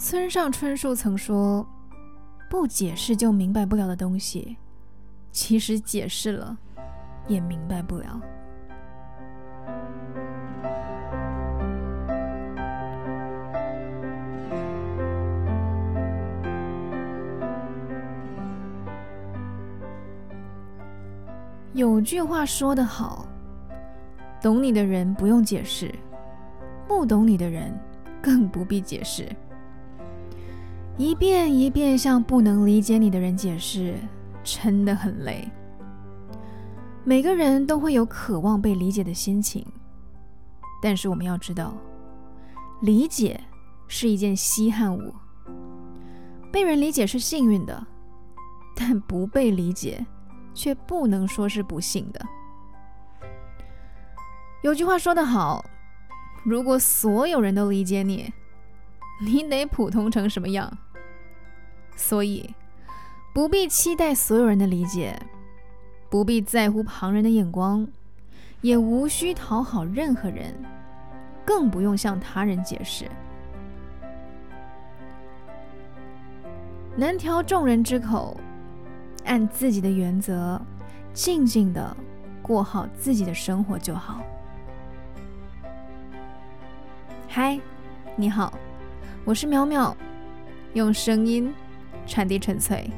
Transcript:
村上春树曾说：“不解释就明白不了的东西，其实解释了也明白不了。”有句话说得好：“懂你的人不用解释，不懂你的人更不必解释。”一遍一遍向不能理解你的人解释，真的很累。每个人都会有渴望被理解的心情，但是我们要知道，理解是一件稀罕物。被人理解是幸运的，但不被理解却不能说是不幸的。有句话说得好：如果所有人都理解你，你得普通成什么样？所以，不必期待所有人的理解，不必在乎旁人的眼光，也无需讨好任何人，更不用向他人解释。能调众人之口，按自己的原则，静静的过好自己的生活就好。嗨，你好，我是淼淼，用声音。传递纯粹。